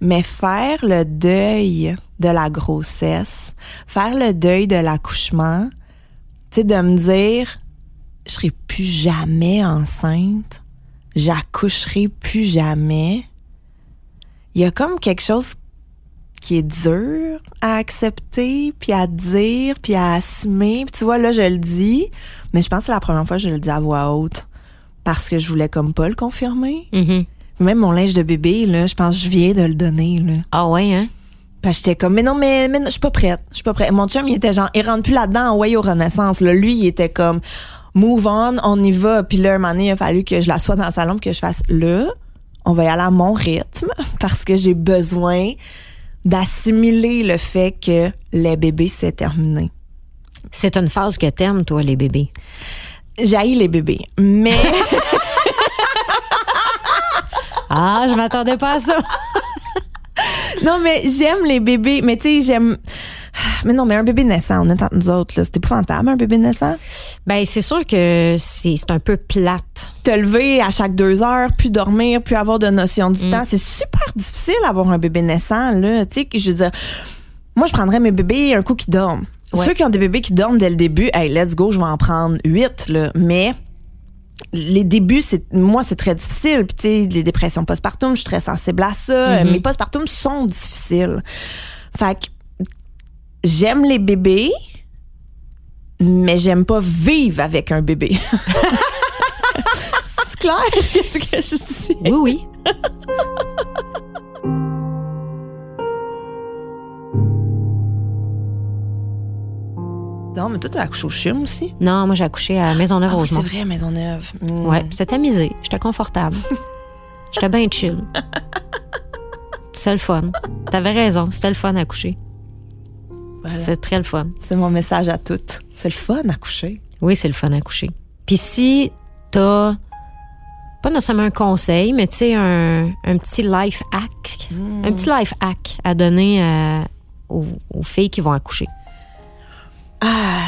mais faire le deuil de la grossesse, faire le deuil de l'accouchement, tu sais de me dire je serai plus jamais enceinte, j'accoucherai plus jamais. Il y a comme quelque chose qui est dur à accepter, puis à dire, puis à assumer. Puis tu vois, là, je le dis, mais je pense que c'est la première fois que je le dis à voix haute parce que je voulais comme pas le confirmer. Mhm. Même mon linge de bébé, là, je pense que je viens de le donner, là. Ah ouais, hein? Que j'étais comme, mais non, mais, je suis pas prête. Je suis pas prête. Mon chum, il était genre, il rentre plus là-dedans, ouais, au Renaissance. Là. Lui, il était comme, move on, on y va. Puis là, un moment donné, il a fallu que je l'assoie dans le salon que je fasse, là, on va y aller à mon rythme parce que j'ai besoin d'assimiler le fait que les bébés, c'est terminé. C'est une phase que t'aimes, toi, les bébés? J'haïs les bébés. Mais, Ah, je m'attendais pas à ça. non, mais j'aime les bébés. Mais tu sais, j'aime, mais non, mais un bébé naissant, on est entre nous autres, là. C'est épouvantable, un bébé naissant. Ben, c'est sûr que c'est un peu plate te lever à chaque deux heures, puis dormir, puis avoir de notion du Mm. temps. C'est super difficile d'avoir un bébé naissant, là. Tu sais, je veux dire, moi, je prendrais mes bébés un coup qui dorment. Ouais. Ceux qui ont des bébés qui dorment dès le début, hey, let's go, je vais en prendre huit, là. Mais les débuts, c'est moi, c'est très difficile. Puis, tu sais, les dépressions postpartum, je suis très sensible à ça. Mhm. Mes postpartum sont difficiles. Fait que j'aime les bébés, mais j'aime pas vivre avec un bébé. c'est clair, qu'est-ce que je dis? Oui, oui. Non, mais toi, t'as accouché au chum aussi. Non, moi, j'ai accouché à Ah, oui, c'est vrai, Maisonneuve. Mm. Ouais, c'était amusé. J'étais confortable. J'étais bien chill. C'était le fun. T'avais raison, c'était le fun à coucher. Voilà. C'est très le fun. C'est mon message à toutes. C'est le fun à coucher. Oui, c'est le fun à coucher. Puis si t'as pas nécessairement un conseil, mais tu sais, un, un petit life hack, un petit life hack à donner à- aux, aux filles qui vont accoucher. Ah,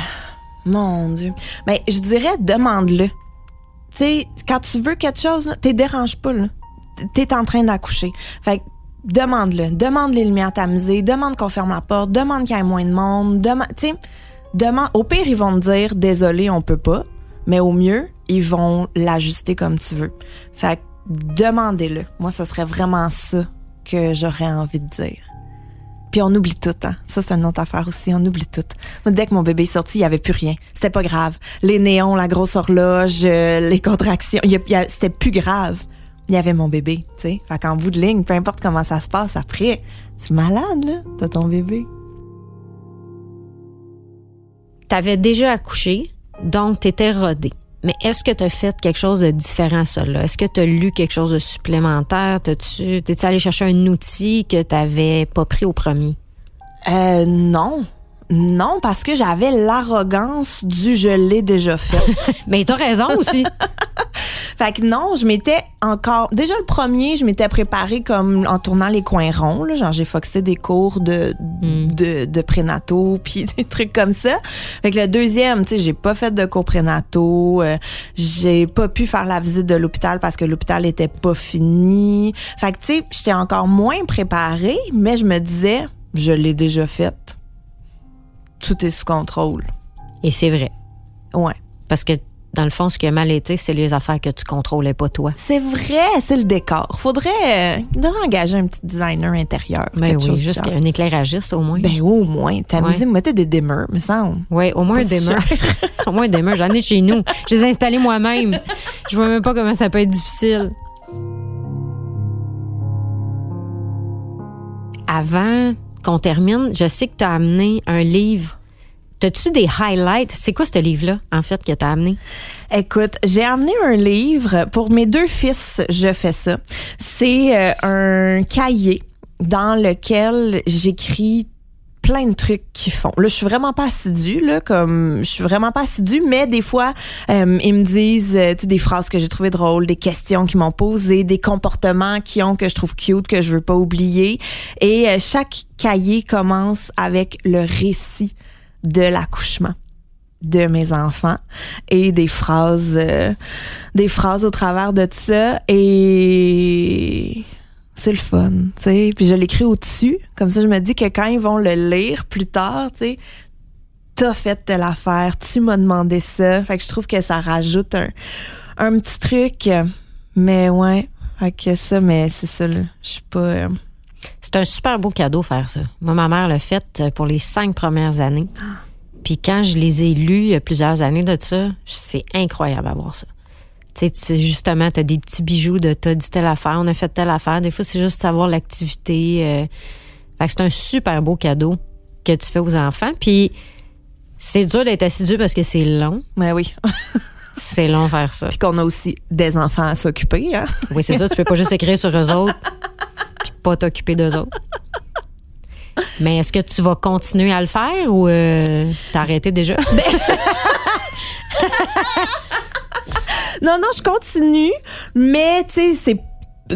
mon Dieu. Ben, je dirais, demande-le. Tu sais, quand tu veux quelque chose, t'es dérange pas, là. T'es en train d'accoucher. Fait que, demande-le. Demande les lumières tamisées. Demande qu'on ferme la porte. Demande qu'il y ait moins de monde. Demande, tu demande. Au pire, ils vont te dire, désolé, on peut pas. Mais au mieux, ils vont l'ajuster comme tu veux. Fait que, demandez-le. Moi, ce serait vraiment ça que j'aurais envie de dire. Puis on oublie tout, hein. Ça, c'est une autre affaire aussi. On oublie tout. Moi, dès que mon bébé est sorti, il y avait plus rien. C'était pas grave. Les néons, la grosse horloge, euh, les contractions, c'était plus grave. Il y avait mon bébé, tu sais. Fait qu'en bout de ligne, peu importe comment ça se passe après, c'est malade, là, t'as ton bébé. T'avais déjà accouché, donc t'étais rodée. Mais est-ce que t'as fait quelque chose de différent à ça, là? Est-ce que t'as lu quelque chose de supplémentaire? T'as-tu, t'es-tu allé chercher un outil que t'avais pas pris au premier? Euh, non. Non, parce que j'avais l'arrogance du je l'ai déjà fait. Mais t'as raison aussi. Fait que non, je m'étais encore. Déjà le premier, je m'étais préparée comme en tournant les coins ronds. Là, genre j'ai foxé des cours de de, de prénataux puis des trucs comme ça. Fait que le deuxième, tu sais, j'ai pas fait de cours prénataux. euh, j'ai pas pu faire la visite de l'hôpital parce que l'hôpital était pas fini. Fait que tu sais, j'étais encore moins préparée, mais je me disais, je l'ai déjà faite. Tout est sous contrôle. Et c'est vrai. Ouais. Parce que, dans le fond, ce qui a mal été, c'est les affaires que tu contrôlais pas toi. C'est vrai, c'est le décor. Faudrait, euh, devrait engager un petit designer intérieur. Ben quelque oui, juste un éclairagiste au moins. Ben au moins, t'amuser, Ouais. mettez des dimmers, me semble. oui, au moins un dimmer. au moins un dimmer. J'en ai chez nous. Je les ai installés moi-même. Je vois même pas comment ça peut être difficile. Avant qu'on termine, je sais que tu as amené un livre. T'as-tu des highlights? C'est quoi ce livre-là, en fait, que tu as amené? Écoute, j'ai amené un livre pour mes deux fils. Je fais ça. C'est euh, un cahier dans lequel j'écris plein de trucs qu'ils font. Là, je suis vraiment pas assidue, là, comme je suis vraiment pas assidue, mais des fois, euh, ils me disent euh, des phrases que j'ai trouvées drôles, des questions qu'ils m'ont posées, des comportements qu'ils ont que je trouve cute, que je veux pas oublier. Et euh, chaque cahier commence avec le récit de l'accouchement de mes enfants et des phrases euh, des phrases au travers de ça et c'est le fun, tu sais. Puis je l'écris au-dessus, comme ça je me dis que quand ils vont le lire plus tard, tu sais, t'as fait telle affaire, tu m'as demandé ça. Fait que je trouve que ça rajoute un, un petit truc. Mais ouais, fait que ça, mais c'est ça, là. Je suis pas... euh, C'est un super beau cadeau faire ça. Moi, ma mère l'a fait euh, pour les cinq premières années. Puis quand je les ai lus il y a plusieurs années de ça, c'est incroyable à voir ça. Tu sais, justement, tu as des petits bijoux de t'as dit telle affaire, on a fait telle affaire. Des fois, c'est juste savoir l'activité. euh. Fait que c'est un super beau cadeau que tu fais aux enfants. Puis c'est dur d'être assidu parce que c'est long. Mais oui. C'est long faire ça. Puis qu'on a aussi des enfants à s'occuper, hein. Oui, c'est ça. Tu peux pas juste écrire sur eux autres pas t'occuper d'eux autres. Mais est-ce que tu vas continuer à le faire ou euh, t'as arrêté déjà? Non, non, je continue, mais tu sais, c'est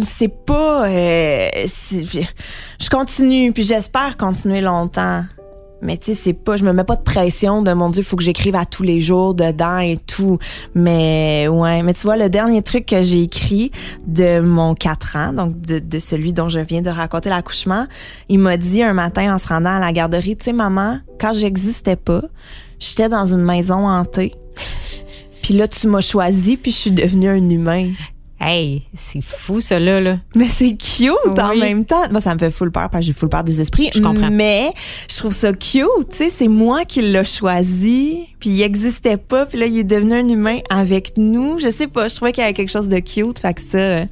c'est pas euh, je continue puis j'espère continuer longtemps Mais tu sais, c'est pas, je me mets pas de pression de mon Dieu, faut que j'écrive à tous les jours dedans et tout. Mais ouais, mais tu vois, le dernier truc que j'ai écrit de mon 4 ans, donc de, de celui dont je viens de raconter l'accouchement, il m'a dit un matin en se rendant à la garderie, tu sais, maman, quand j'existais pas, j'étais dans une maison hantée. Puis là, tu m'as choisi, puis je suis devenue un humain. Hey, c'est fou, ça, là. Mais c'est cute en même temps. Moi, ça me fait full peur parce que j'ai full peur des esprits. Je comprends. Mais je trouve ça cute. Tu sais, c'est moi qui l'ai choisi. Puis il existait pas. Puis là, il est devenu un humain avec nous. Je sais pas. Je trouvais qu'il y avait quelque chose de cute. Fait que ça,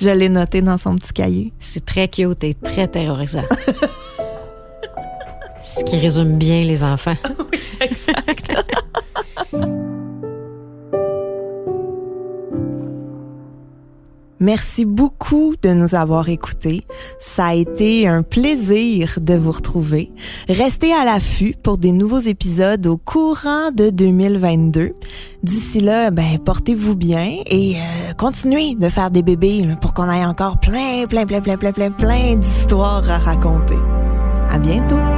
je l'ai noté dans son petit cahier. C'est très cute et très terrorisant. Ce qui résume bien les enfants. oui, c'est exact. Merci beaucoup de nous avoir écoutés. Ça a été un plaisir de vous retrouver. Restez à l'affût pour des nouveaux épisodes au courant de 2022. D'ici là, ben portez-vous bien et euh, continuez de faire des bébés pour qu'on ait encore plein, plein, plein, plein, plein, plein, plein d'histoires à raconter. À bientôt.